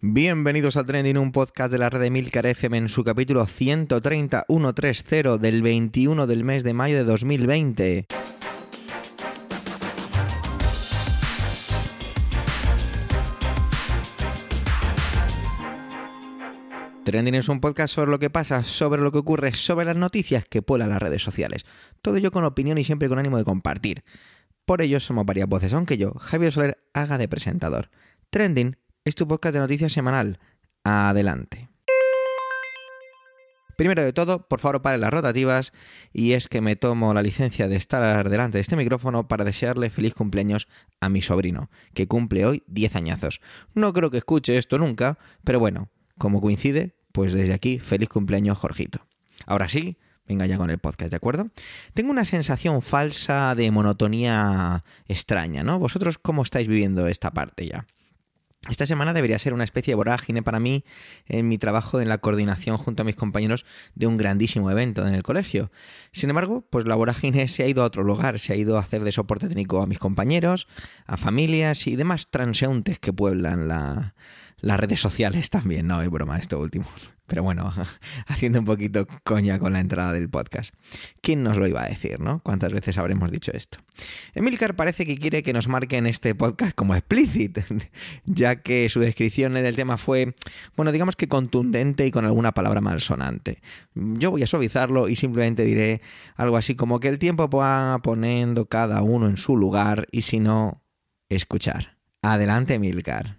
Bienvenidos al Trending, un podcast de la red de Milcar FM en su capítulo 130 del 21 del mes de mayo de 2020. Trending es un podcast sobre lo que pasa, sobre lo que ocurre, sobre las noticias que pueblan las redes sociales. Todo ello con opinión y siempre con ánimo de compartir. Por ello somos varias voces, aunque yo, Javier Soler, haga de presentador. Trending es tu podcast de noticias semanal. Adelante. Primero de todo, por favor, paren las rotativas y es que me tomo la licencia de estar delante de este micrófono para desearle feliz cumpleaños a mi sobrino, que cumple hoy 10 añazos. No creo que escuche esto nunca, pero bueno, como coincide, pues desde aquí, feliz cumpleaños, Jorgito. Ahora sí, venga ya con el podcast, ¿de acuerdo? Tengo una sensación falsa de monotonía extraña, ¿no? ¿Vosotros cómo estáis viviendo esta parte ya? Esta semana debería ser una especie de vorágine para mí en mi trabajo en la coordinación junto a mis compañeros de un grandísimo evento en el colegio. Sin embargo, pues la vorágine se ha ido a otro lugar, se ha ido a hacer de soporte técnico a mis compañeros, a familias y demás transeúntes que pueblan las redes sociales también. No, es broma esto último. Pero bueno, haciendo un poquito coña con la entrada del podcast. ¿Quién nos lo iba a decir, no? ¿Cuántas veces habremos dicho esto? Emilcar parece que quiere que nos marquen este podcast como explícit, ya que su descripción del tema fue, bueno, digamos que contundente y con alguna palabra malsonante. Yo voy a suavizarlo y simplemente diré algo así como que el tiempo va poniendo cada uno en su lugar y si no, escuchar. Adelante, Emilcar.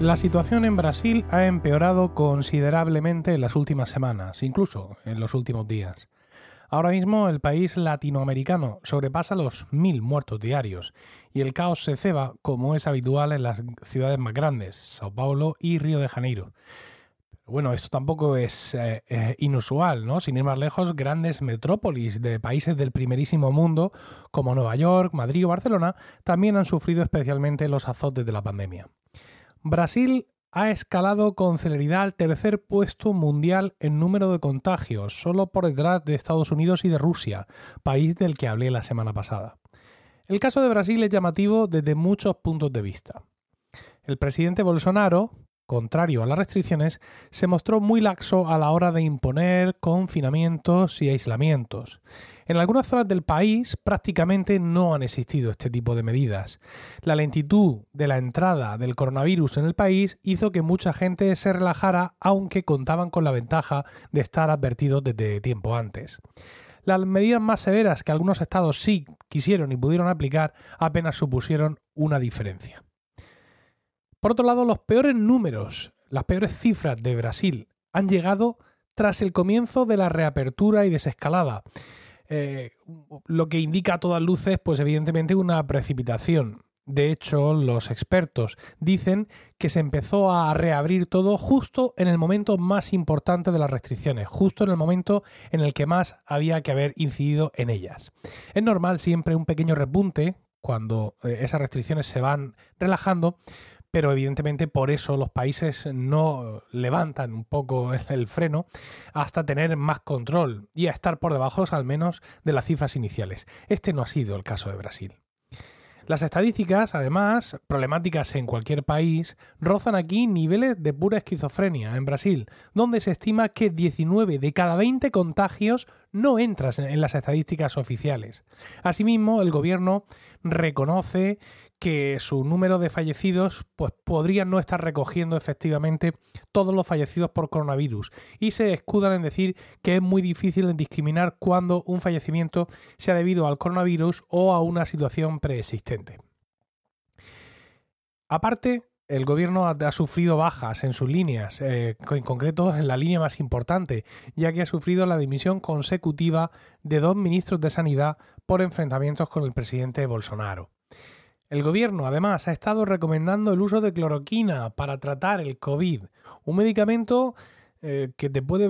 La situación en Brasil ha empeorado considerablemente en las últimas semanas, incluso en los últimos días. Ahora mismo el país latinoamericano sobrepasa los mil muertos diarios y el caos se ceba como es habitual en las ciudades más grandes, Sao Paulo y Río de Janeiro. Bueno, esto tampoco es eh, eh, inusual, ¿no? Sin ir más lejos, grandes metrópolis de países del primerísimo mundo, como Nueva York, Madrid o Barcelona, también han sufrido especialmente los azotes de la pandemia. Brasil ha escalado con celeridad al tercer puesto mundial en número de contagios, solo por detrás de Estados Unidos y de Rusia, país del que hablé la semana pasada. El caso de Brasil es llamativo desde muchos puntos de vista. El presidente Bolsonaro, contrario a las restricciones, se mostró muy laxo a la hora de imponer confinamientos y aislamientos. En algunas zonas del país prácticamente no han existido este tipo de medidas. La lentitud de la entrada del coronavirus en el país hizo que mucha gente se relajara aunque contaban con la ventaja de estar advertidos desde tiempo antes. Las medidas más severas que algunos estados sí quisieron y pudieron aplicar apenas supusieron una diferencia. Por otro lado, los peores números, las peores cifras de Brasil han llegado tras el comienzo de la reapertura y desescalada. Eh, lo que indica a todas luces, pues evidentemente una precipitación. De hecho, los expertos dicen que se empezó a reabrir todo justo en el momento más importante de las restricciones, justo en el momento en el que más había que haber incidido en ellas. Es normal siempre un pequeño repunte cuando eh, esas restricciones se van relajando, pero evidentemente por eso los países no levantan un poco el freno hasta tener más control y a estar por debajo al menos de las cifras iniciales. Este no ha sido el caso de Brasil. Las estadísticas, además, problemáticas en cualquier país, rozan aquí niveles de pura esquizofrenia en Brasil, donde se estima que 19 de cada 20 contagios no entran en las estadísticas oficiales. Asimismo, el gobierno reconoce que su número de fallecidos pues, podrían no estar recogiendo efectivamente todos los fallecidos por coronavirus y se escudan en decir que es muy difícil discriminar cuando un fallecimiento sea debido al coronavirus o a una situación preexistente. Aparte, el gobierno ha, sufrido bajas en sus líneas, eh, en concreto en la línea más importante, ya que ha sufrido la dimisión consecutiva de dos ministros de Sanidad por enfrentamientos con el presidente Bolsonaro. El gobierno, además, ha estado recomendando el uso de cloroquina para tratar el COVID, un medicamento eh, que te puede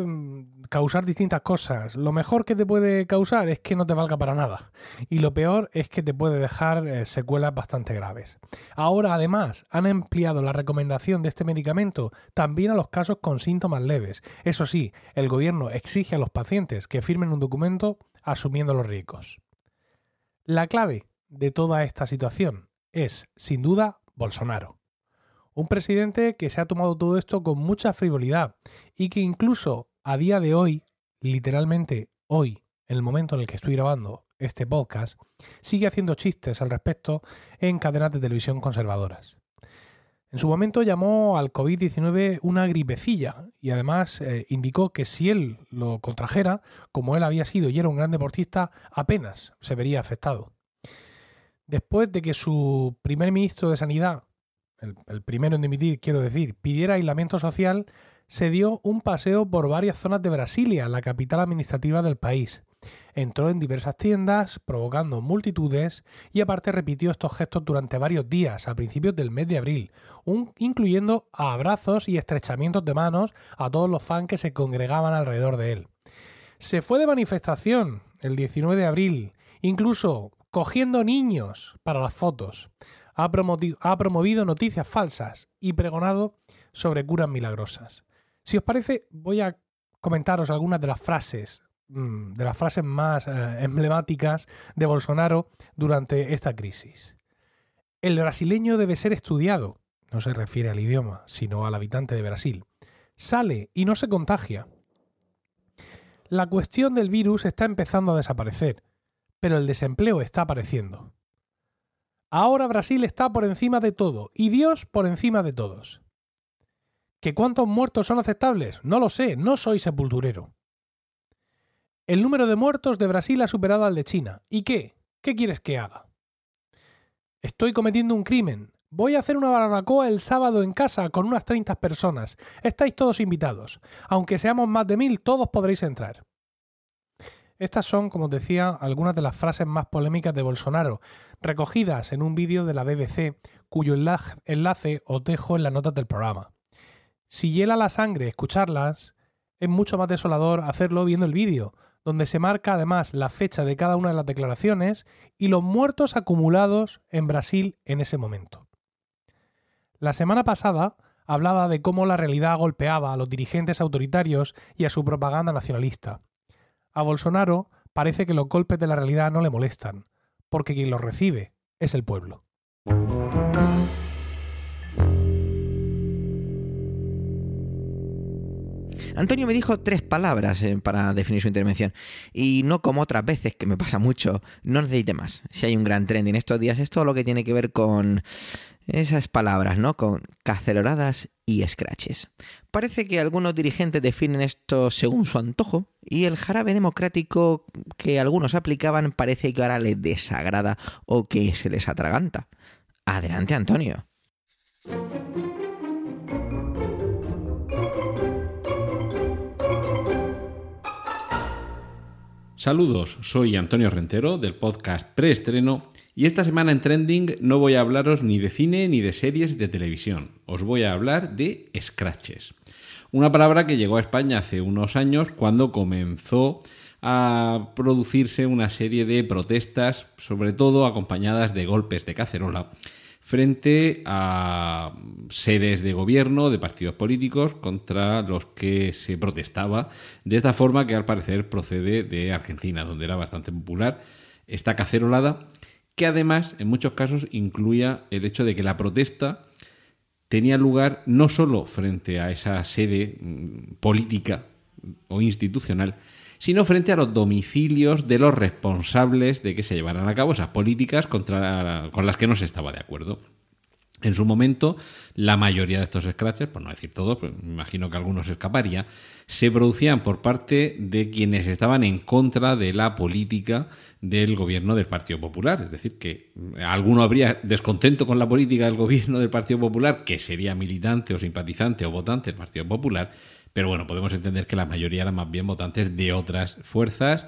causar distintas cosas. Lo mejor que te puede causar es que no te valga para nada. Y lo peor es que te puede dejar eh, secuelas bastante graves. Ahora, además, han empleado la recomendación de este medicamento también a los casos con síntomas leves. Eso sí, el gobierno exige a los pacientes que firmen un documento asumiendo los riesgos. La clave de toda esta situación es, sin duda, Bolsonaro. Un presidente que se ha tomado todo esto con mucha frivolidad y que incluso a día de hoy, literalmente hoy, en el momento en el que estoy grabando este podcast, sigue haciendo chistes al respecto en cadenas de televisión conservadoras. En su momento llamó al COVID-19 una gripecilla y además eh, indicó que si él lo contrajera, como él había sido y era un gran deportista, apenas se vería afectado. Después de que su primer ministro de Sanidad el, primero en dimitir, quiero decir, pidiera aislamiento social, se dio un paseo por varias zonas de Brasilia, la capital administrativa del país. Entró en diversas tiendas, provocando multitudes, y aparte repitió estos gestos durante varios días, a principios del mes de abril, incluyendo abrazos y estrechamientos de manos a todos los fans que se congregaban alrededor de él. Se fue de manifestación el 19 de abril, incluso cogiendo niños para las fotos ha, promovido noticias falsas y pregonado sobre curas milagrosas. Si os parece, voy a comentaros algunas de las frases, mm, de las frases más eh, emblemáticas de Bolsonaro durante esta crisis. El brasileño debe ser estudiado, no se refiere al idioma, sino al habitante de Brasil. Sale y no se contagia. La cuestión del virus está empezando a desaparecer, pero el desempleo está apareciendo. Ahora Brasil está por encima de todo y Dios por encima de todos. ¿Que cuántos muertos son aceptables? No lo sé, no soy sepulturero. El número de muertos de Brasil ha superado al de China. ¿Y qué? ¿Qué quieres que haga? Estoy cometiendo un crimen. Voy a hacer una barbacoa el sábado en casa con unas 30 personas. Estáis todos invitados. Aunque seamos más de mil, todos podréis entrar. Estas son, como os decía, algunas de las frases más polémicas de Bolsonaro, recogidas en un vídeo de la BBC, cuyo enlace os dejo en las notas del programa. Si hiela la sangre escucharlas, es mucho más desolador hacerlo viendo el vídeo, donde se marca además la fecha de cada una de las declaraciones y los muertos acumulados en Brasil en ese momento. La semana pasada hablaba de cómo la realidad golpeaba a los dirigentes autoritarios y a su propaganda nacionalista. A Bolsonaro parece que los golpes de la realidad no le molestan, porque quien los recibe es el pueblo. Antonio me dijo tres palabras eh, para definir su intervención. Y no como otras veces, que me pasa mucho, no necesite más. Si hay un gran trend en estos días, es todo lo que tiene que ver con esas palabras, ¿no? Con caceloradas y scratches. Parece que algunos dirigentes definen esto según su antojo y el jarabe democrático que algunos aplicaban parece que ahora les desagrada o que se les atraganta. Adelante, Antonio. Saludos, soy Antonio Rentero del podcast Preestreno y esta semana en Trending no voy a hablaros ni de cine ni de series de televisión. Os voy a hablar de scratches. Una palabra que llegó a España hace unos años cuando comenzó a producirse una serie de protestas, sobre todo acompañadas de golpes de cacerola, frente a sedes de gobierno, de partidos políticos, contra los que se protestaba, de esta forma que al parecer procede de Argentina, donde era bastante popular esta cacerolada que además en muchos casos incluía el hecho de que la protesta tenía lugar no solo frente a esa sede mm, política o institucional, sino frente a los domicilios de los responsables de que se llevaran a cabo esas políticas contra, con las que no se estaba de acuerdo. En su momento, la mayoría de estos scratches, por no decir todos, pues me imagino que algunos escaparía, se producían por parte de quienes estaban en contra de la política del gobierno del Partido Popular. Es decir, que alguno habría descontento con la política del gobierno del Partido Popular, que sería militante o simpatizante o votante del Partido Popular, pero bueno, podemos entender que la mayoría eran más bien votantes de otras fuerzas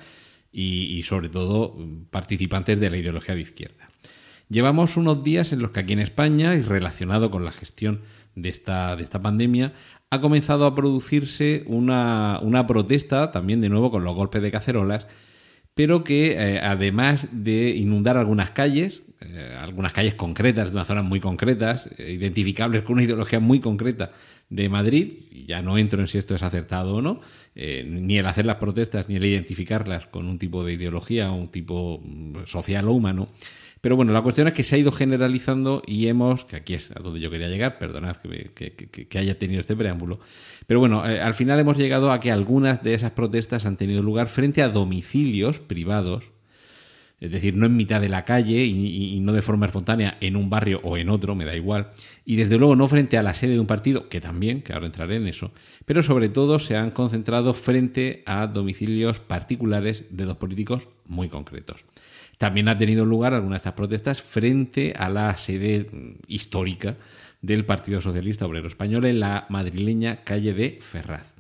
y, y sobre todo participantes de la ideología de izquierda. Llevamos unos días en los que aquí en España, y relacionado con la gestión de esta, de esta pandemia, ha comenzado a producirse una, una protesta, también de nuevo con los golpes de cacerolas, pero que eh, además de inundar algunas calles, eh, algunas calles concretas, de unas zonas muy concretas, eh, identificables con una ideología muy concreta de Madrid, y ya no entro en si esto es acertado o no, ni el hacer las protestas, ni el identificarlas con un tipo de ideología un tipo mm, social o humano, pero bueno, la cuestión es que se ha ido generalizando y hemos, que aquí es a donde yo quería llegar, perdonad que, haya tenido este preámbulo, pero bueno, eh, al final hemos llegado a que algunas de esas protestas han tenido lugar frente a domicilios privados, es decir, no en mitad de la calle y, y, no de forma espontánea en un barrio o en otro, me da igual, y desde luego no frente a la sede de un partido, que también, que ahora entraré en eso, pero sobre todo se han concentrado frente a domicilios particulares de dos políticos muy concretos. También ha tenido lugar alguna de estas protestas frente a la sede histórica del Partido Socialista Obrero Español en la madrileña calle de Ferraz.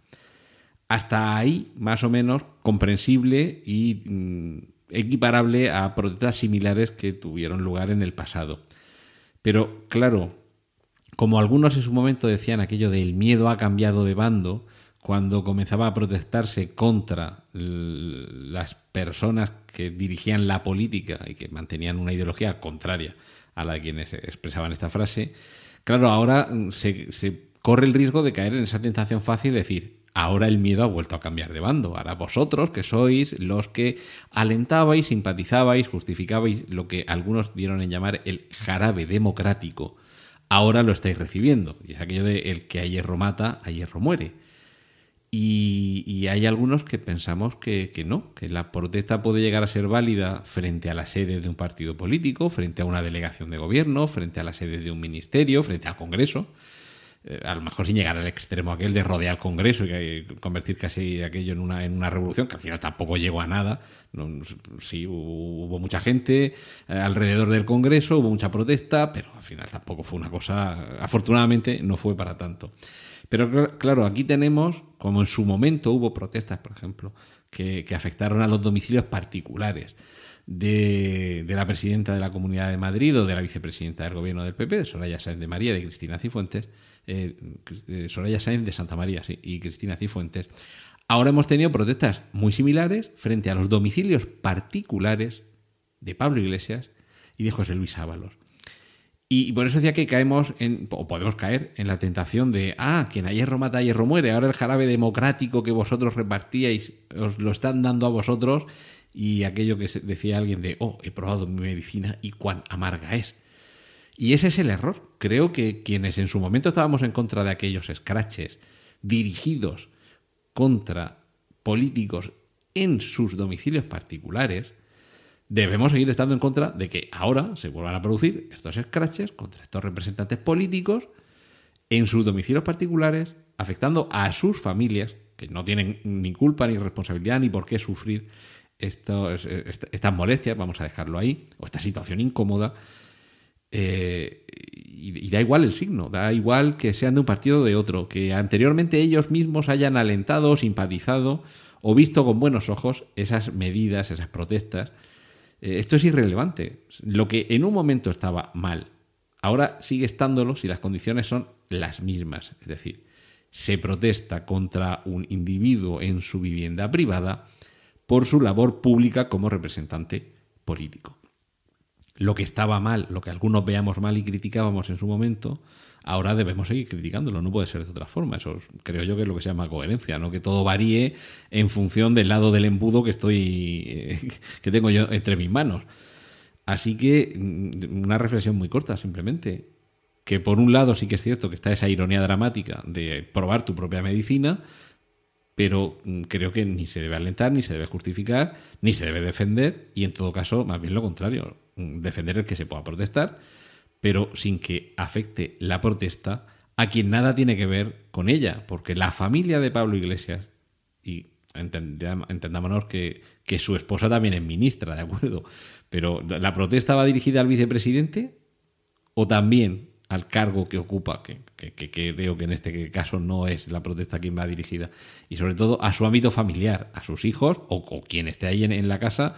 Hasta ahí, más o menos, comprensible y mm, equiparable a protestas similares que tuvieron lugar en el pasado. Pero, claro, como algunos en su momento decían aquello del miedo ha cambiado de bando, cuando comenzaba a protestarse contra las personas que dirigían la política y que mantenían una ideología contraria a la de quienes expresaban esta frase, claro, ahora se, se corre el riesgo de caer en esa tentación fácil de decir, ahora el miedo ha vuelto a cambiar de bando. Ahora vosotros, que sois los que alentabais, simpatizabais, justificabais lo que algunos dieron en llamar el jarabe democrático, ahora lo estáis recibiendo. Y es aquello de el que a hierro mata, a hierro muere. Y, hay algunos que pensamos que, no, que la protesta puede llegar a ser válida frente a la sede de un partido político, frente a una delegación de gobierno, frente a la sede de un ministerio, frente al Congreso. Eh, a lo mejor sin llegar al extremo aquel de rodear el Congreso y convertir casi aquello en una, en una revolución, que al final tampoco llegó a nada. sí, hubo, mucha gente eh, alrededor del Congreso, hubo mucha protesta, pero al final tampoco fue una cosa, afortunadamente no fue para tanto. Pero claro, aquí tenemos, como en su momento hubo protestas, por ejemplo, que, afectaron a los domicilios particulares de, la presidenta de la Comunidad de Madrid o de la vicepresidenta del gobierno del PP, de Soraya Sáenz de María, de Cristina Cifuentes, eh, Soraya Sáenz de Santa María y Cristina Cifuentes. Ahora hemos tenido protestas muy similares frente a los domicilios particulares de Pablo Iglesias y de José Luis Ábalos. Y por eso decía que caemos en, o podemos caer en la tentación de, ah, quien a hierro mata, a hierro muere. Ahora el jarabe democrático que vosotros repartíais os lo están dando a vosotros. Y aquello que decía alguien de, oh, he probado mi medicina y cuán amarga es. Y ese es el error. Creo que quienes en su momento estábamos en contra de aquellos scratches dirigidos contra políticos en sus domicilios particulares, debemos seguir estando en contra de que ahora se vuelvan a producir estos scratches contra estos representantes políticos en sus domicilios particulares, afectando a sus familias, que no tienen ni culpa ni responsabilidad ni por qué sufrir estas molestias, vamos a dejarlo ahí, o esta situación incómoda. Eh, y, y, da igual el signo, da igual que sean de un partido o de otro, que anteriormente ellos mismos hayan alentado, simpatizado o visto con buenos ojos esas medidas, esas protestas esto es irrelevante. Lo que en un momento estaba mal, ahora sigue estándolo si las condiciones son las mismas. Es decir, se protesta contra un individuo en su vivienda privada por su labor pública como representante político. Lo que estaba mal, lo que algunos veamos mal y criticábamos en su momento, ahora debemos seguir criticándolo, no puede ser de otra forma. Eso creo yo que es lo que se llama coherencia, no que todo varíe en función del lado del embudo que estoy eh, que tengo yo entre mis manos. Así que mm, una reflexión muy corta, simplemente. Que por un lado sí que es cierto que está esa ironía dramática de probar tu propia medicina, pero mm, creo que ni se debe alentar, ni se debe justificar, ni se debe defender, y en todo caso, más bien lo contrario, mm, defender el que se pueda protestar pero sin que afecte la protesta a quien nada tiene que ver con ella, porque la familia de Pablo Iglesias, y entendámonos que, que su esposa también es ministra, ¿de acuerdo? Pero la protesta va dirigida al vicepresidente o también al cargo que ocupa, que, creo que en este caso no es la protesta quien va dirigida, y sobre todo a su ámbito familiar, a sus hijos o, quien esté ahí en, la casa,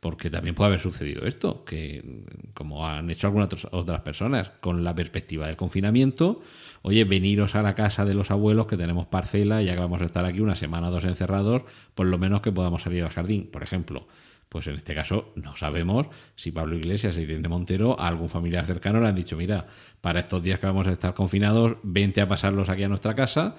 porque también puede haber sucedido esto, que como han hecho algunas otras personas, con la perspectiva del confinamiento, oye, veniros a la casa de los abuelos que tenemos parcela, ya que vamos a estar aquí una semana o dos encerrados, por lo menos que podamos salir al jardín, por ejemplo. Pues en este caso no sabemos si Pablo Iglesias y Irene Montero a algún familiar cercano le han dicho, mira, para estos días que vamos a estar confinados, vente a pasarlos aquí a nuestra casa,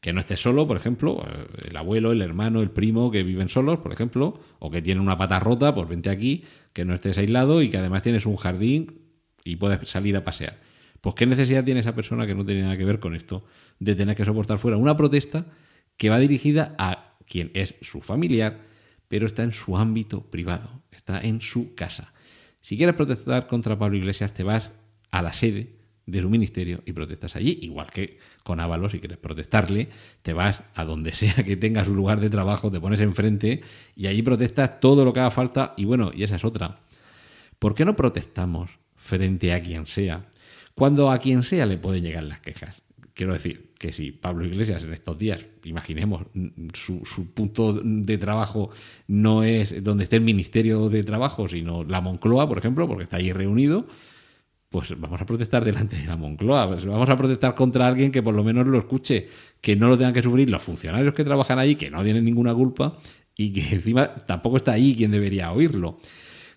que no estés solo, por ejemplo, eh, el abuelo, el hermano, el primo que viven solos, por ejemplo, o que tienen una pata rota, pues vente aquí, que no estés aislado y que además tienes un jardín y puedes salir a pasear. Pues qué necesidad tiene esa persona que no tiene nada que ver con esto de tener que soportar fuera una protesta que va dirigida a quien es su familiar, pero está en su ámbito privado, está en su casa. Si quieres protestar contra Pablo Iglesias, te vas a la sede de su ministerio y protestas allí, igual que con Ávalo, si quieres protestarle, te vas a donde sea que tenga su lugar de trabajo, te pones enfrente y allí protestas todo lo que haga falta y bueno, y esa es otra. ¿Por qué no protestamos frente a quien sea? Cuando a quien sea le pueden llegar las quejas. Quiero decir que si Pablo Iglesias en estos días, imaginemos, su, punto de trabajo no es donde esté el Ministerio de Trabajo, sino la Moncloa, por ejemplo, porque está ahí reunido, pues vamos a protestar delante de la Moncloa, pues vamos a protestar contra alguien que por lo menos lo escuche, que no lo tengan que sufrir los funcionarios que trabajan ahí, que no tienen ninguna culpa y que encima tampoco está ahí quien debería oírlo.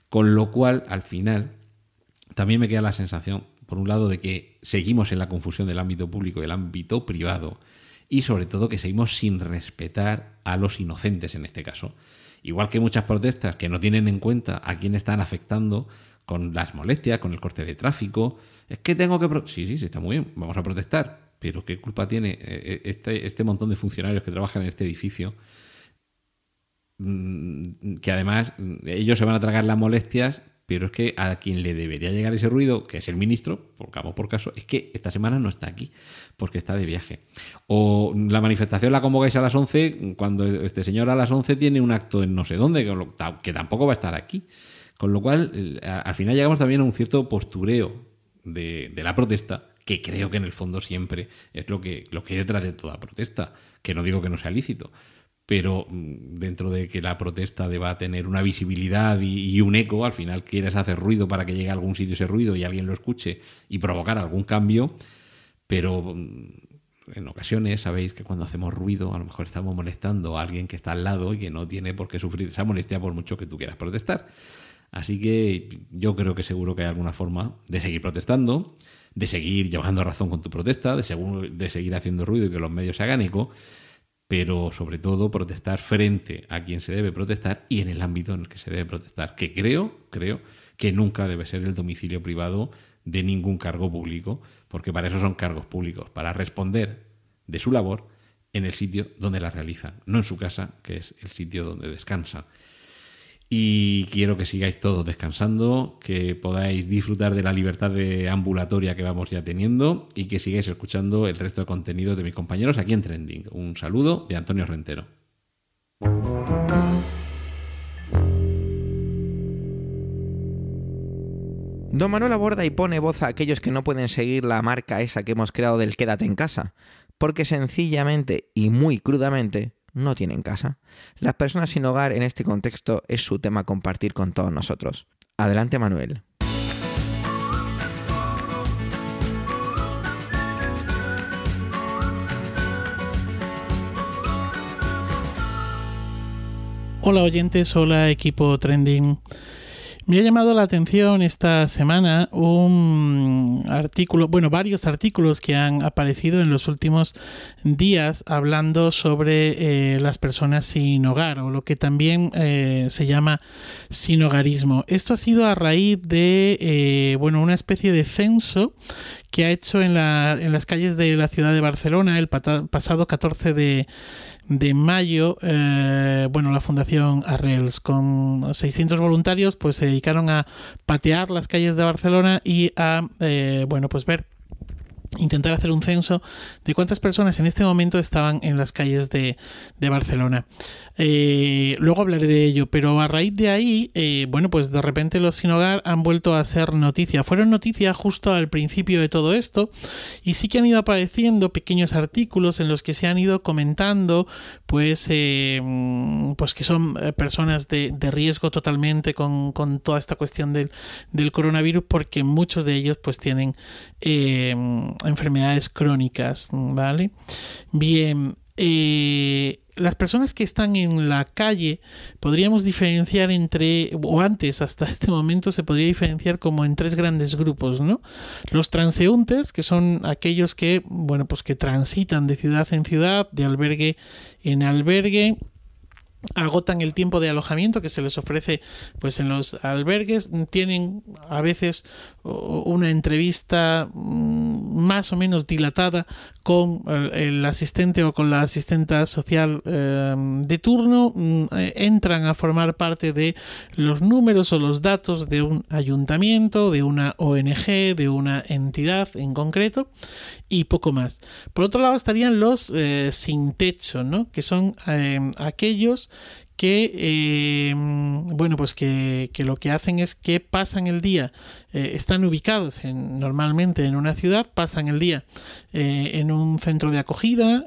Con lo cual, al final, también me queda la sensación por un lado, de que seguimos en la confusión del ámbito público y el ámbito privado, y sobre todo que seguimos sin respetar a los inocentes en este caso. Igual que muchas protestas que no tienen en cuenta a quién están afectando con las molestias, con el corte de tráfico. Es que tengo que... Sí, sí, sí, está muy bien, vamos a protestar, pero ¿qué culpa tiene eh, eh, este, este montón de funcionarios que trabajan en este edificio? Mm, que además mm, ellos se van a tragar las molestias pero es que a quien le debería llegar ese ruido, que es el ministro, por caso por caso, es que esta semana no está aquí, porque está de viaje. O la manifestación la convocáis a las 11, cuando este señor a las 11 tiene un acto en no sé dónde, que tampoco va a estar aquí. Con lo cual, al final llegamos también a un cierto postureo de, de la protesta, que creo que en el fondo siempre es lo que, lo que hay detrás de toda protesta, que no digo que no sea lícito, pero mm, dentro de que la protesta deba tener una visibilidad y, un eco, al final quieres hacer ruido para que llegue a algún sitio ese ruido y alguien lo escuche y provocar algún cambio, pero mm, en ocasiones sabéis que cuando hacemos ruido a lo mejor estamos molestando a alguien que está al lado y que no tiene por qué sufrir esa molestia por mucho que tú quieras protestar. Así que yo creo que seguro que hay alguna forma de seguir protestando, de seguir llevando razón con tu protesta, de, de seguir haciendo ruido y que los medios se hagan eco pero sobre todo protestar frente a quien se debe protestar y en el ámbito en el que se debe protestar, que creo, creo que nunca debe ser el domicilio privado de ningún cargo público, porque para eso son cargos públicos, para responder de su labor en el sitio donde la realizan, no en su casa, que es el sitio donde descansa. Y quiero que sigáis todos descansando, que podáis disfrutar de la libertad de ambulatoria que vamos ya teniendo y que sigáis escuchando el resto de contenido de mis compañeros aquí en Trending. Un saludo de Antonio Rentero. Don Manuel aborda y pone voz a aquellos que no pueden seguir la marca esa que hemos creado del quédate en casa, porque sencillamente y muy crudamente no tienen casa. Las personas sin hogar en este contexto es su tema compartir con todos nosotros. Adelante Manuel. Hola oyentes, hola equipo trending. Me ha llamado la atención esta semana un artículo, bueno, varios artículos que han aparecido en los últimos días hablando sobre eh, las personas sin hogar o lo que también eh, se llama sin hogarismo. Esto ha sido a raíz de, eh, bueno, una especie de censo que ha hecho en, la, en las calles de la ciudad de Barcelona el pasado 14 de de mayo, eh, bueno, la Fundación Arrels. Con 600 voluntarios, pues se dedicaron a patear las calles de Barcelona y a, eh, bueno, pues ver intentar hacer un censo de cuántas personas en este momento estaban en las calles de, Barcelona. Eh, luego hablaré de ello, pero a raíz de ahí, eh, bueno, pues de repente los sin hogar han vuelto a ser noticia. Fueron noticia justo al principio de todo esto y sí que han ido apareciendo pequeños artículos en los que se han ido comentando, pues, eh, pues que son personas de, riesgo totalmente con, con, toda esta cuestión del, del, coronavirus, porque muchos de ellos pues tienen enfermedades crónicas, ¿vale? Bien, eh, las personas que están en la calle podríamos diferenciar entre, o antes hasta este momento se podría diferenciar como en tres grandes grupos, ¿no? Los transeúntes, que son aquellos que, bueno, pues que transitan de ciudad en ciudad, de albergue en albergue, agotan el tiempo de alojamiento que se les ofrece pues en los albergues. Tienen a veces una entrevista mm, más o menos dilatada con el asistente o con la asistenta social eh, de turno. Mm, eh, entran a formar parte de los números o los datos de un ayuntamiento de una ONG de una entidad en concreto y poco más. Por otro lado estarían los eh, sin techo ¿no? que son aquellos que eh, bueno pues que, lo que hacen es que pasan el día eh, están ubicados en, normalmente en una ciudad pasan el día eh, en un centro de acogida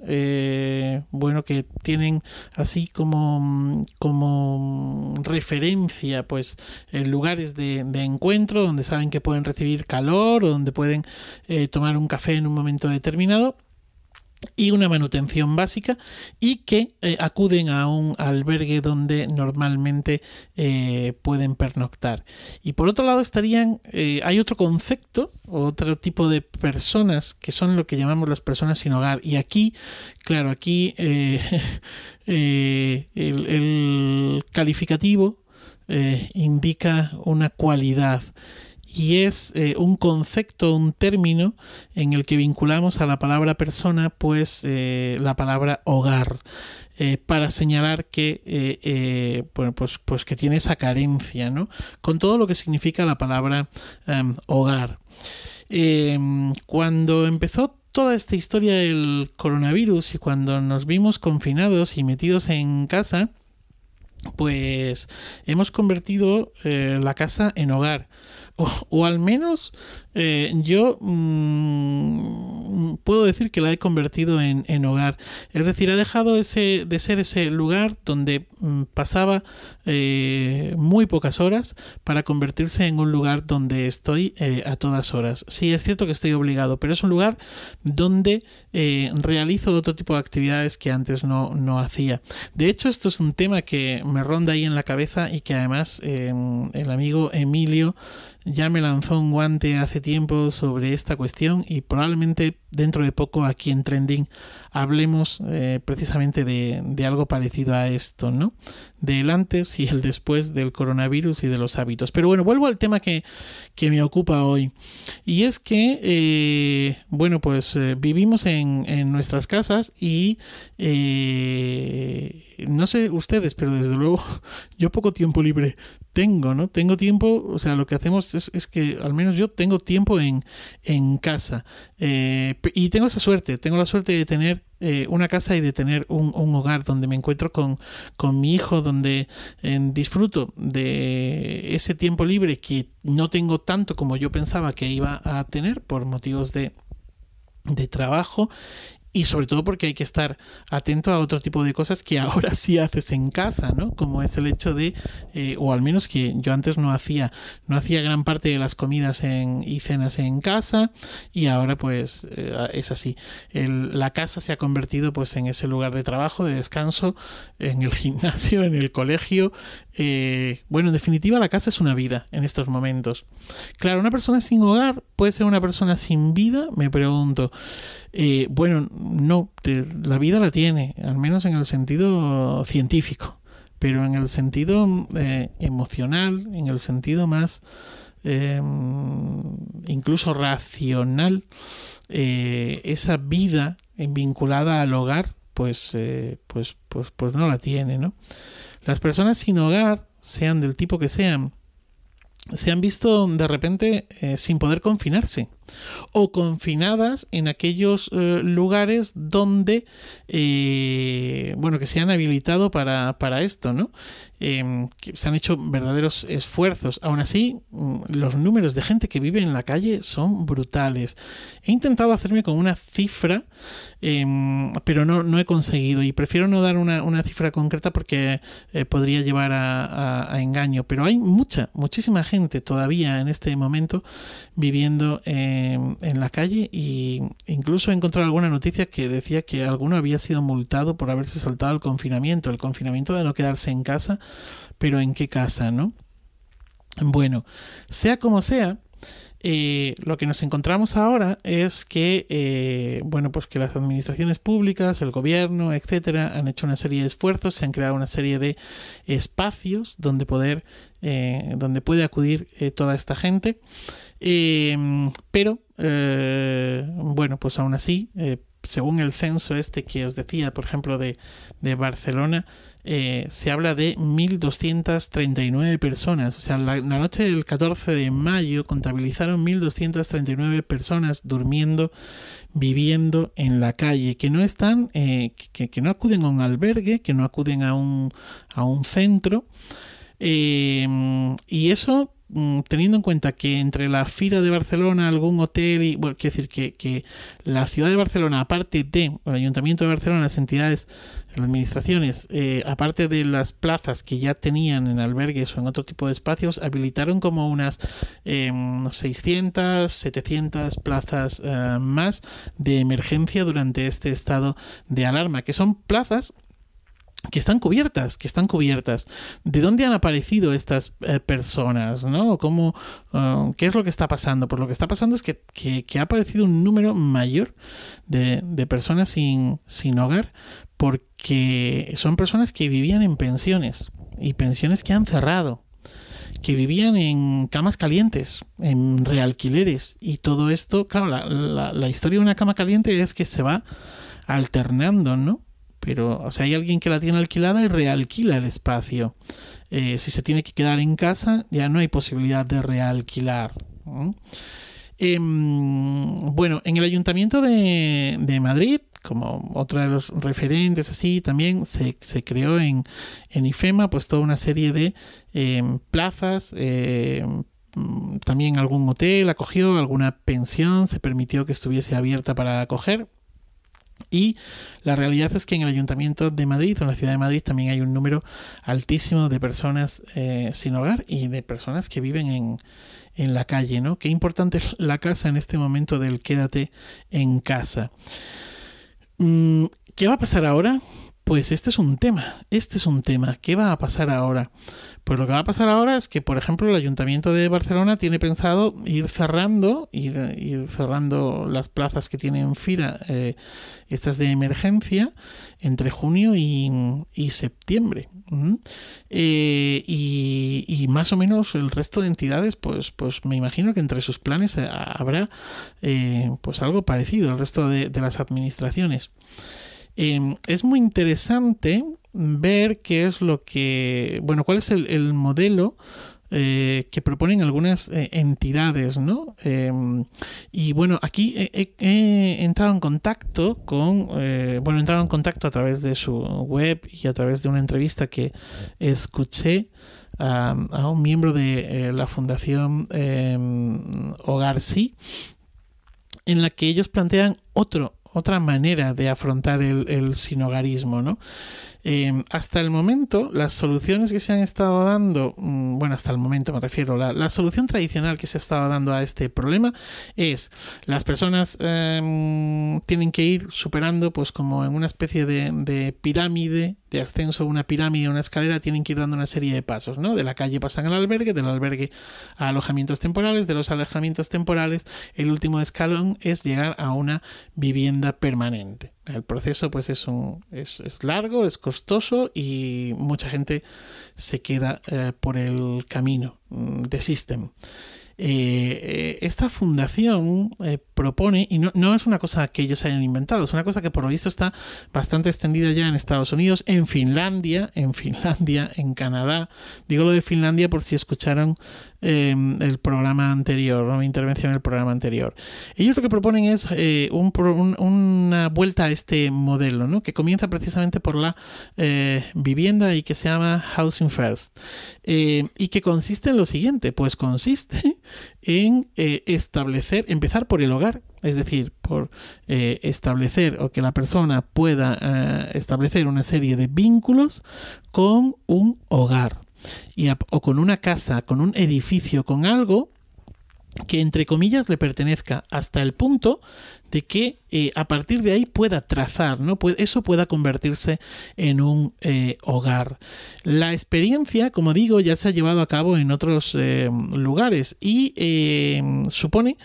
bueno que tienen así como como referencia pues lugares de, de, encuentro donde saben que pueden recibir calor o donde pueden tomar un café en un momento determinado y una manutención básica y que eh, acuden a un albergue donde normalmente eh, pueden pernoctar. Y por otro lado estarían, eh, hay otro concepto, otro tipo de personas que son lo que llamamos las personas sin hogar. Y aquí, claro, aquí el, calificativo indica una cualidad y es eh, un concepto, un término en el que vinculamos a la palabra persona, pues eh, la palabra hogar. Eh, para señalar que pues pues que tiene esa carencia no con todo lo que significa la palabra em, hogar em, cuando empezó toda esta historia del coronavirus y cuando nos vimos confinados y metidos en casa pues hemos convertido la casa en hogar o, al menos eh, yo mm, puedo decir que la he convertido en, hogar. Es decir, ha dejado ese, de ser ese lugar donde mm, pasaba eh, muy pocas horas para convertirse en un lugar donde estoy eh, a todas horas. Sí, es cierto que estoy obligado, pero es un lugar donde realizo otro tipo de actividades que antes no, no hacía. De hecho, esto es un tema que me ronda ahí en la cabeza y que además el amigo Emilio ya me lanzó un guante hace tiempo sobre esta cuestión y probablemente dentro de poco aquí en Trending hablemos eh, precisamente de, de, algo parecido a esto, ¿no? Del antes y el después del coronavirus y de los hábitos. Pero bueno, vuelvo al tema que, que me ocupa hoy. Y es que, eh, bueno, pues eh, vivimos en, en, nuestras casas y no sé ustedes, pero desde luego yo poco tiempo libre tengo, ¿no? Tengo tiempo, o sea, lo que hacemos es, es que al menos yo tengo tiempo en, en casa. Eh, y tengo esa suerte, tengo la suerte de tener eh, una casa y de tener un, un hogar donde me encuentro con, con mi hijo, donde eh, disfruto de ese tiempo libre que no tengo tanto como yo pensaba que iba a tener por motivos de de trabajo y sobre todo porque hay que estar atento a otro tipo de cosas que ahora sí haces en casa, ¿no? Como es el hecho de, eh, o al menos que yo antes no hacía, no hacía gran parte de las comidas en, y cenas en casa y ahora pues eh, es así. la casa se ha convertido pues en ese lugar de trabajo, de descanso, en el gimnasio, en el colegio. Eh, bueno, en definitiva la casa es una vida en estos momentos. Claro, una persona sin hogar puede ser una persona sin vida, me pregunto. Eh, bueno, no, la vida la tiene, al menos en el sentido científico, pero en el sentido eh, emocional, en el sentido más em, incluso racional, eh, esa vida vinculada al hogar, pues, pues, pues, pues no la tiene, ¿no? Las personas sin hogar, sean del tipo que sean, se han visto de repente sin poder confinarse o confinadas en aquellos eh, lugares donde, eh, bueno, que se han habilitado para, para esto, ¿no? Em, que se han hecho verdaderos esfuerzos. Aún así, mm, los números de gente que vive en la calle son brutales. He intentado hacerme con una cifra, em, pero no, no he conseguido y prefiero no dar una, cifra concreta porque eh, podría llevar a, engaño. Pero hay mucha, muchísima gente todavía en este momento viviendo em, en la calle y incluso he encontrado alguna noticia que decía que alguno había sido multado por haberse saltado el confinamiento, el confinamiento de no quedarse en casa pero ¿en qué casa, no? Bueno, sea como sea, eh, lo que nos encontramos ahora es que, eh, bueno, pues que las administraciones públicas, el gobierno, etcétera, han hecho una serie de esfuerzos, se han creado una serie de espacios donde poder, eh, donde puede acudir toda esta gente. Pero, bueno, pues aún así, según el censo este que os decía, por ejemplo, de, de Barcelona, eh, se habla de 1.239 personas. O sea, la, noche del 14 de mayo contabilizaron 1.239 personas durmiendo, viviendo en la calle, que no están, eh, que, que, no acuden a un albergue, que no acuden a un, a un centro. Eh, y eso teniendo en cuenta que entre la Fira de Barcelona, algún hotel, y bueno, quiero decir que, que la ciudad de Barcelona, aparte de el Ayuntamiento de Barcelona, las entidades, las administraciones, eh, aparte de las plazas que ya tenían en albergues o en otro tipo de espacios, habilitaron como unas 600, em, 700 plazas eh, más de emergencia durante este estado de alarma, que son plazas que están cubiertas, que están cubiertas. ¿De dónde han aparecido estas eh, personas? ¿no? ¿Cómo, uh, ¿Qué es lo que está pasando? Pues lo que está pasando es que, ha aparecido un número mayor de, personas sin, sin hogar porque son personas que vivían en pensiones y pensiones que han cerrado que vivían en camas calientes, en realquileres y todo esto, claro, la, la, la historia de una cama caliente es que se va alternando, ¿no? Pero o sea, hay alguien que la tiene alquilada y realquila el espacio. Eh, si se tiene que quedar en casa, ya no hay posibilidad de realquilar. Em, bueno, en el Ayuntamiento de, Madrid, como otro de los referentes así, también se, creó en, en, IFEMA pues toda una serie de em, plazas, em, también algún hotel acogió, alguna pensión se permitió que estuviese abierta para acoger. Y la realidad es que en el Ayuntamiento de Madrid, o en la ciudad de Madrid, también hay un número altísimo de personas eh, sin hogar y de personas que viven en, en la calle, ¿no? Qué importante es la casa en este momento del quédate en casa. Mm, ¿Qué va a pasar ahora? Pues este es un tema, este es un tema. ¿Qué va a pasar ahora? Pues lo que va a pasar ahora es que, por ejemplo, el Ayuntamiento de Barcelona tiene pensado ir cerrando, ir, cerrando las plazas que tienen FIRA, eh, estas de emergencia, entre junio y, septiembre. Eh, y, más o menos el resto de entidades, pues, pues me imagino que entre sus planes eh, habrá pues algo parecido al resto de las administraciones. Em, es muy interesante ver qué es lo que, bueno, cuál es el, modelo eh, que proponen algunas eh, entidades, ¿no? Em, y bueno, aquí he, entrado en contacto con, eh, bueno, entrado en contacto a través de su web y a través de una entrevista que escuché a, a un miembro de la Fundación em, Hogar Sí, en la que ellos plantean otro otra manera de afrontar el, el sinogarismo, ¿no? Eh, hasta el momento, las soluciones que se han estado dando, mm, bueno, hasta el momento me refiero, la, solución tradicional que se ha estado dando a este problema es las personas em, tienen que ir superando, pues como en una especie de, pirámide, de ascenso, una pirámide, una escalera, tienen que ir dando una serie de pasos, ¿no? De la calle pasan al albergue, del albergue a alojamientos temporales, de los alojamientos temporales, el último escalón es llegar a una vivienda permanente. El proceso pues es, un, es, largo, es costoso y mucha gente se queda eh, por el camino, mm, de system. Eh, esta fundación eh, propone, y no, no, es una cosa que ellos hayan inventado, es una cosa que por lo visto está bastante extendida ya en Estados Unidos, en Finlandia, en Finlandia, en Canadá. Digo lo de Finlandia por si escucharon eh, el programa anterior, mi intervención en el programa anterior. Ellos lo que proponen es eh, un, un, una vuelta a este modelo, ¿no? que comienza precisamente por la eh, vivienda y que se llama Housing First. y que consiste en lo siguiente, pues consiste en establecer, empezar por el hogar, es decir, por eh, establecer o que la persona pueda eh, establecer una serie de vínculos con un hogar y o con una casa, con un edificio, con algo que entre comillas le pertenezca hasta el punto de que eh, a partir de ahí pueda trazar, ¿no? eso pueda convertirse en un eh, hogar. La experiencia, como digo, ya se ha llevado a cabo en otros eh, lugares y supone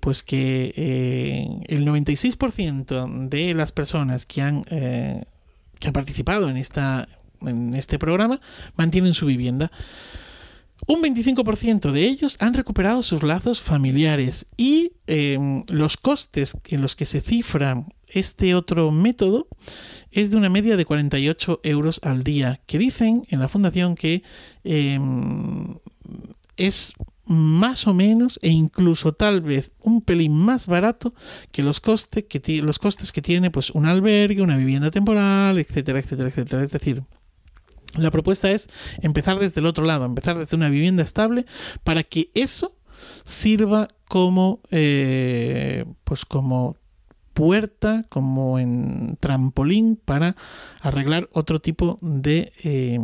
pues que el 96% de las personas que han, que han participado en, esta, en este programa mantienen su vivienda. Un 25% de ellos han recuperado sus lazos familiares y em, los costes en los que se cifra este otro método es de una media de 48 euros al día, que dicen en la fundación que em, es más o menos e incluso tal vez un pelín más barato que los costes que, los costes que tiene pues un albergue, una vivienda temporal, etcétera, etcétera, etcétera. Es decir, la propuesta es empezar desde el otro lado, empezar desde una vivienda estable para que eso sirva como, eh, pues como puerta, como en trampolín para arreglar otro tipo de eh,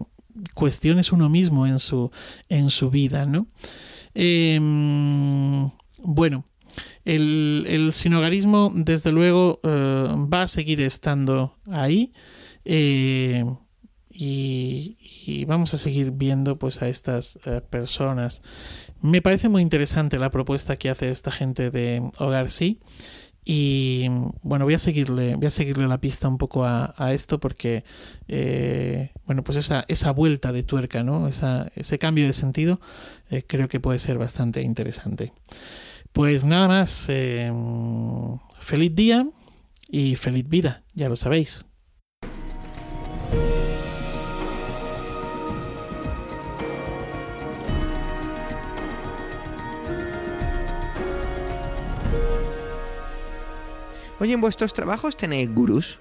cuestiones uno mismo en su, en su vida, ¿no? Em, bueno, el, sinogarismo, desde luego, eh, va a seguir estando ahí y, vamos a seguir viendo pues a estas eh, personas. Me parece muy interesante la propuesta que hace esta gente de Hogar Sí. Y bueno, voy a seguirle, voy a seguirle la pista un poco a, esto porque eh, bueno, pues esa, esa vuelta de tuerca, ¿no? ese cambio de sentido, eh, creo que puede ser bastante interesante. Pues nada más, feliz día y feliz vida, ya lo sabéis. Oye, en vuestros trabajos tenéis gurús.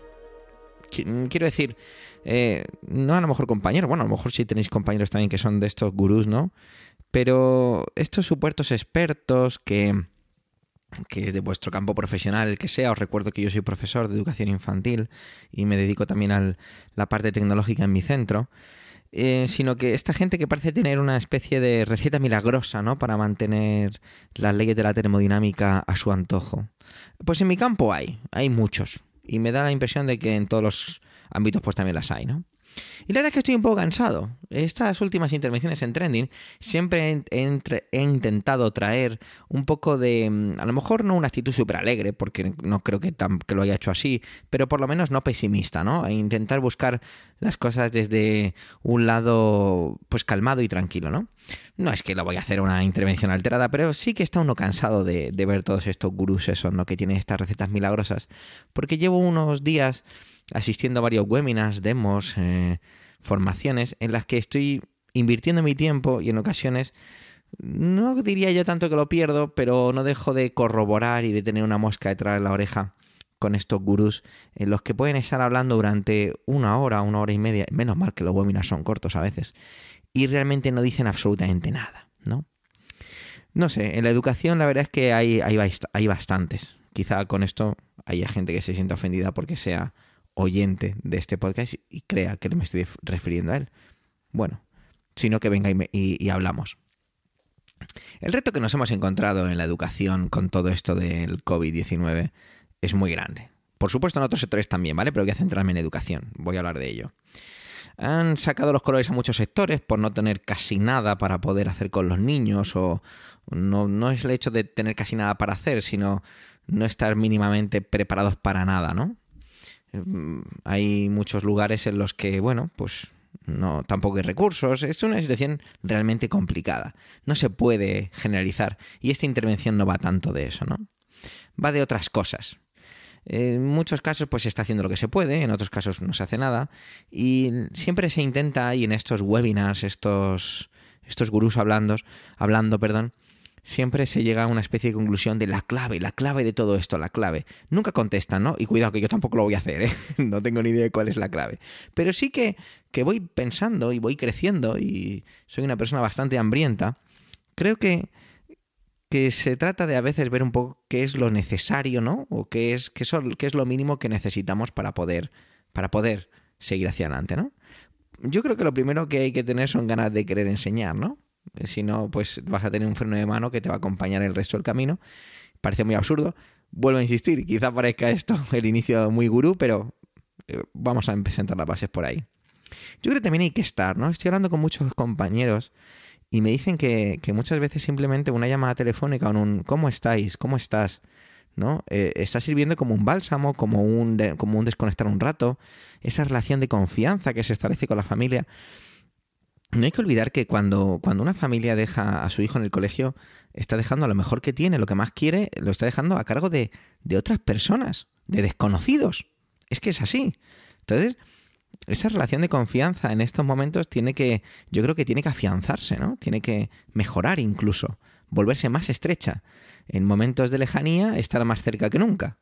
Quiero decir, eh, no a lo mejor compañeros, bueno, a lo mejor sí tenéis compañeros también que son de estos gurús, ¿no? Pero estos supuestos expertos que, que es de vuestro campo profesional, el que sea, os recuerdo que yo soy profesor de educación infantil y me dedico también a la parte tecnológica en mi centro. Eh, sino que esta gente que parece tener una especie de receta milagrosa, ¿no? Para mantener las leyes de la termodinámica a su antojo. Pues en mi campo hay, hay muchos. Y me da la impresión de que en todos los ámbitos pues también las hay, ¿no? Y la verdad es que estoy un poco cansado. Estas últimas intervenciones en Trending siempre he, intentado traer un poco de, mm, a lo mejor no una actitud súper alegre, porque no creo que, que, lo haya hecho así, pero por lo menos no pesimista, ¿no? E intentar buscar las cosas desde un lado pues calmado y tranquilo, ¿no? No es que lo voy a hacer una intervención alterada, pero sí que está uno cansado de, de ver todos estos gurús esos, ¿no? Que tienen estas recetas milagrosas, porque llevo unos días asistiendo a varios webinars, demos, eh, formaciones en las que estoy invirtiendo mi tiempo y en ocasiones no diría yo tanto que lo pierdo, pero no dejo de corroborar y de tener una mosca detrás de la oreja con estos gurús en los que pueden estar hablando durante una hora, una hora y media, menos mal que los webinars son cortos a veces, y realmente no dicen absolutamente nada, ¿no? No sé, en la educación la verdad es que hay, hay, hay bastantes. Quizá con esto haya gente que se sienta ofendida porque sea oyente de este podcast y crea que me estoy refiriendo a él. Bueno, sino que venga y, hablamos. El reto que nos hemos encontrado en la educación con todo esto del COVID-19 es muy grande. Por supuesto en otros sectores también, ¿vale? Pero voy a centrarme en educación, voy a hablar de ello. Han sacado los colores a muchos sectores por no tener casi nada para poder hacer con los niños o no, no es el hecho de tener casi nada para hacer, sino no estar mínimamente preparados para nada, ¿no? Em, hay muchos lugares en los que, bueno, pues no, tampoco hay recursos, es una situación realmente complicada. No se puede generalizar y esta intervención no va tanto de eso, ¿no? Va de otras cosas. En muchos casos pues se está haciendo lo que se puede, en otros casos no se hace nada y siempre se intenta y en estos webinars, estos estos gurús hablando, hablando, perdón, siempre se llega a una especie de conclusión de la clave, la clave de todo esto, la clave. Nunca contestan, ¿no? Y cuidado que yo tampoco lo voy a hacer, ¿eh? no tengo ni idea de cuál es la clave. Pero sí que, que voy pensando y voy creciendo y soy una persona bastante hambrienta. Creo que, que se trata de a veces ver un poco qué es lo necesario, ¿no? O qué es, qué qué es lo mínimo que necesitamos para poder, para poder seguir hacia adelante, ¿no? Yo creo que lo primero que hay que tener son ganas de querer enseñar, ¿no? Si no, pues vas a tener un freno de mano que te va a acompañar el resto del camino. Parece muy absurdo. Vuelvo a insistir, quizá parezca esto el inicio muy gurú, pero eh, vamos a presentar las bases por ahí. Yo creo que también hay que estar, ¿no? Estoy hablando con muchos compañeros y me dicen que, muchas veces simplemente una llamada telefónica o un ¿cómo estáis? ¿Cómo estás? ¿no? Eh, está sirviendo como un bálsamo, como un, como un desconectar un rato, esa relación de confianza que se establece con la familia no hay que olvidar que cuando, cuando una familia deja a su hijo en el colegio, está dejando lo mejor que tiene, lo que más quiere, lo está dejando a cargo de, de otras personas, de desconocidos. Es que es así. Entonces, esa relación de confianza en estos momentos tiene que, yo creo que tiene que afianzarse, ¿no? Tiene que mejorar incluso, volverse más estrecha. En momentos de lejanía, estar más cerca que nunca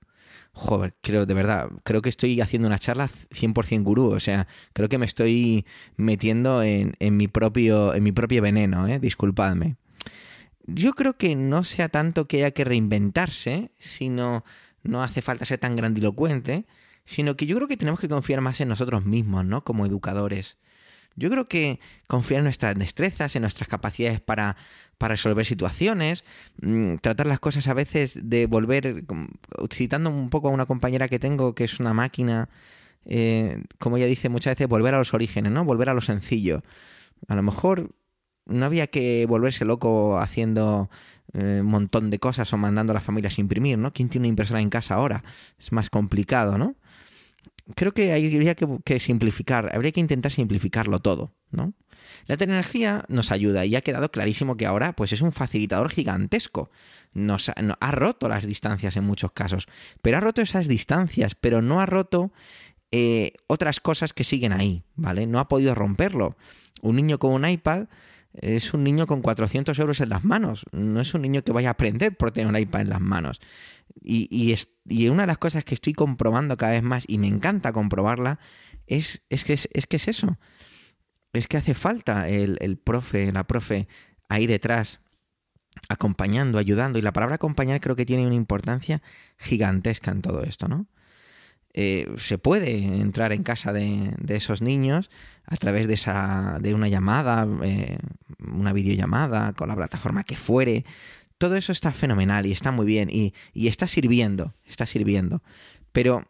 joder, creo, de verdad, creo que estoy haciendo una charla 100% gurú, o sea, creo que me estoy metiendo en, en mi, propio, en mi propio veneno, ¿eh? disculpadme. Yo creo que no sea tanto que haya que reinventarse, sino no hace falta ser tan grandilocuente, sino que yo creo que tenemos que confiar más en nosotros mismos, ¿no? Como educadores. Yo creo que confiar en nuestras destrezas, en nuestras capacidades para, para resolver situaciones, mm, tratar las cosas a veces de volver, citando un poco a una compañera que tengo que es una máquina, eh, como ella dice muchas veces, volver a los orígenes, ¿no? Volver a lo sencillo. A lo mejor no había que volverse loco haciendo eh, un montón de cosas o mandando a las familias a imprimir, ¿no? ¿Quién tiene una impresora en casa ahora? Es más complicado, ¿no? Creo que habría que, simplificar, habría que intentar simplificarlo todo, ¿no? La tecnología nos ayuda y ha quedado clarísimo que ahora pues es un facilitador gigantesco. Nos ha, roto las distancias en muchos casos, pero ha roto esas distancias, pero no ha roto eh, otras cosas que siguen ahí, ¿vale? No ha podido romperlo. Un niño con un iPad es un niño con 400 euros en las manos, no es un niño que vaya a aprender por tener un iPad en las manos. Y, y, una de las cosas que estoy comprobando cada vez más, y me encanta comprobarla, es, es, que, es, que es eso. Es que hace falta el, el profe, la profe ahí detrás, acompañando, ayudando. Y la palabra acompañar creo que tiene una importancia gigantesca en todo esto, ¿no? Eh, se puede entrar en casa de, de, esos niños a través de, esa, de una llamada, eh, una videollamada, con la plataforma que fuere, todo eso está fenomenal y está muy bien y, está sirviendo, está sirviendo. Pero,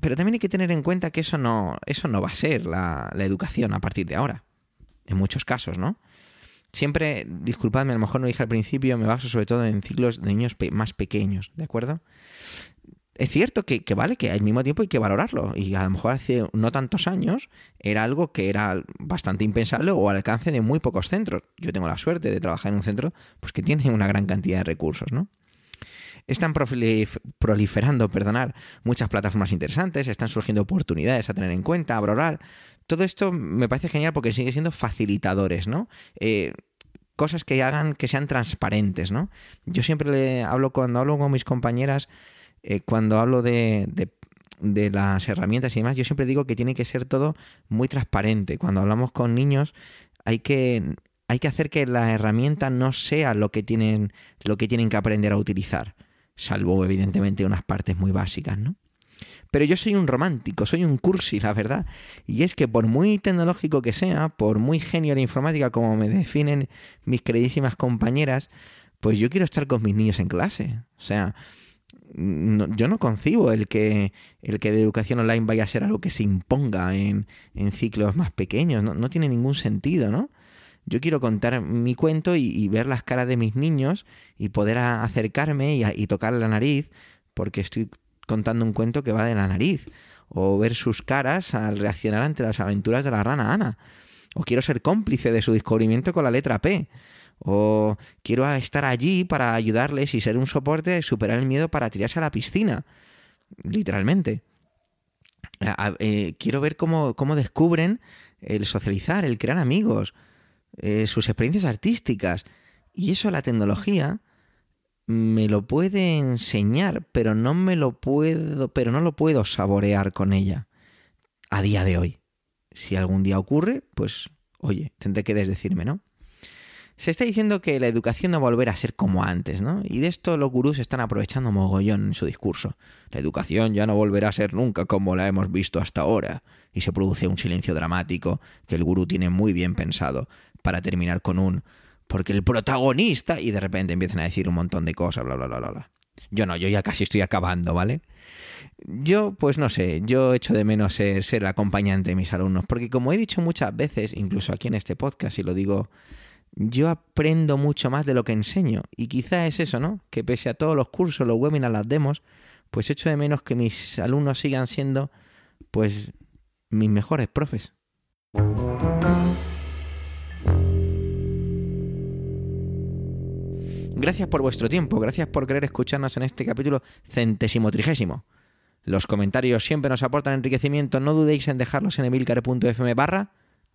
pero también hay que tener en cuenta que eso no, eso no va a ser la, educación a partir de ahora. En muchos casos, ¿no? Siempre, disculpadme, a lo mejor no dije al principio, me baso sobre todo en ciclos de niños más pequeños, ¿de acuerdo? Es cierto que, vale, que al mismo tiempo hay que valorarlo. Y a lo mejor hace no tantos años era algo que era bastante impensable o al alcance de muy pocos centros. Yo tengo la suerte de trabajar en un centro pues, que tiene una gran cantidad de recursos, ¿no? Están proliferando, perdonar, muchas plataformas interesantes, están surgiendo oportunidades a tener en cuenta, a valorar. Todo esto me parece genial porque sigue siendo facilitadores, ¿no? Eh, cosas que hagan que sean transparentes, ¿no? Yo siempre le hablo cuando hablo con mis compañeras eh, cuando hablo de, de, las herramientas y demás, yo siempre digo que tiene que ser todo muy transparente. Cuando hablamos con niños hay que, hay que hacer que la herramienta no sea lo que, tienen, lo que tienen que aprender a utilizar, salvo evidentemente unas partes muy básicas, ¿no? Pero yo soy un romántico, soy un cursi, la verdad. Y es que por muy tecnológico que sea, por muy genio de informática como me definen mis queridísimas compañeras, pues yo quiero estar con mis niños en clase. O sea, yo no concibo el que, el que de educación online vaya a ser algo que se imponga en, ciclos más pequeños. No, tiene ningún sentido, ¿no? Yo quiero contar mi cuento y, ver las caras de mis niños y poder acercarme y, y tocar la nariz porque estoy contando un cuento que va de la nariz. o ver sus caras al reaccionar ante las aventuras de la rana Ana, o quiero ser cómplice de su descubrimiento con la letra P, o quiero estar allí para ayudarles y ser un soporte, superar el miedo para tirarse a la piscina, literalmente. Eh, quiero ver cómo, descubren el socializar, el crear amigos, eh, sus experiencias artísticas. Y eso la tecnología me lo puede enseñar, pero no me lo puedo, pero no lo puedo saborear con ella a día de hoy. Si algún día ocurre, pues oye, tendré que desdecirme, ¿no? Se está diciendo que la educación no volverá a ser como antes, ¿no? Y de esto los gurús están aprovechando mogollón en su discurso. La educación ya no volverá a ser nunca como la hemos visto hasta ahora. Y se produce un silencio dramático que el gurú tiene muy bien pensado para terminar con un porque el protagonista y de repente empiezan a decir un montón de cosas, bla, bla, bla, bla. Yo no, yo ya casi estoy acabando, ¿vale? Yo, pues no sé, yo echo de menos ser, ser el acompañante de mis alumnos, porque como he dicho muchas veces, incluso aquí en este podcast, y lo digo, yo aprendo mucho más de lo que enseño. Y quizá es eso, ¿no? Que pese a todos los cursos, los webinars, las demos, pues echo de menos que mis alumnos sigan siendo, pues, mis mejores profes. Gracias por vuestro tiempo, gracias por querer escucharnos en este capítulo centésimo trigésimo. Los comentarios siempre nos aportan enriquecimiento, no dudéis en dejarlos en emilcar.fm barra